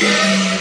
Yeah.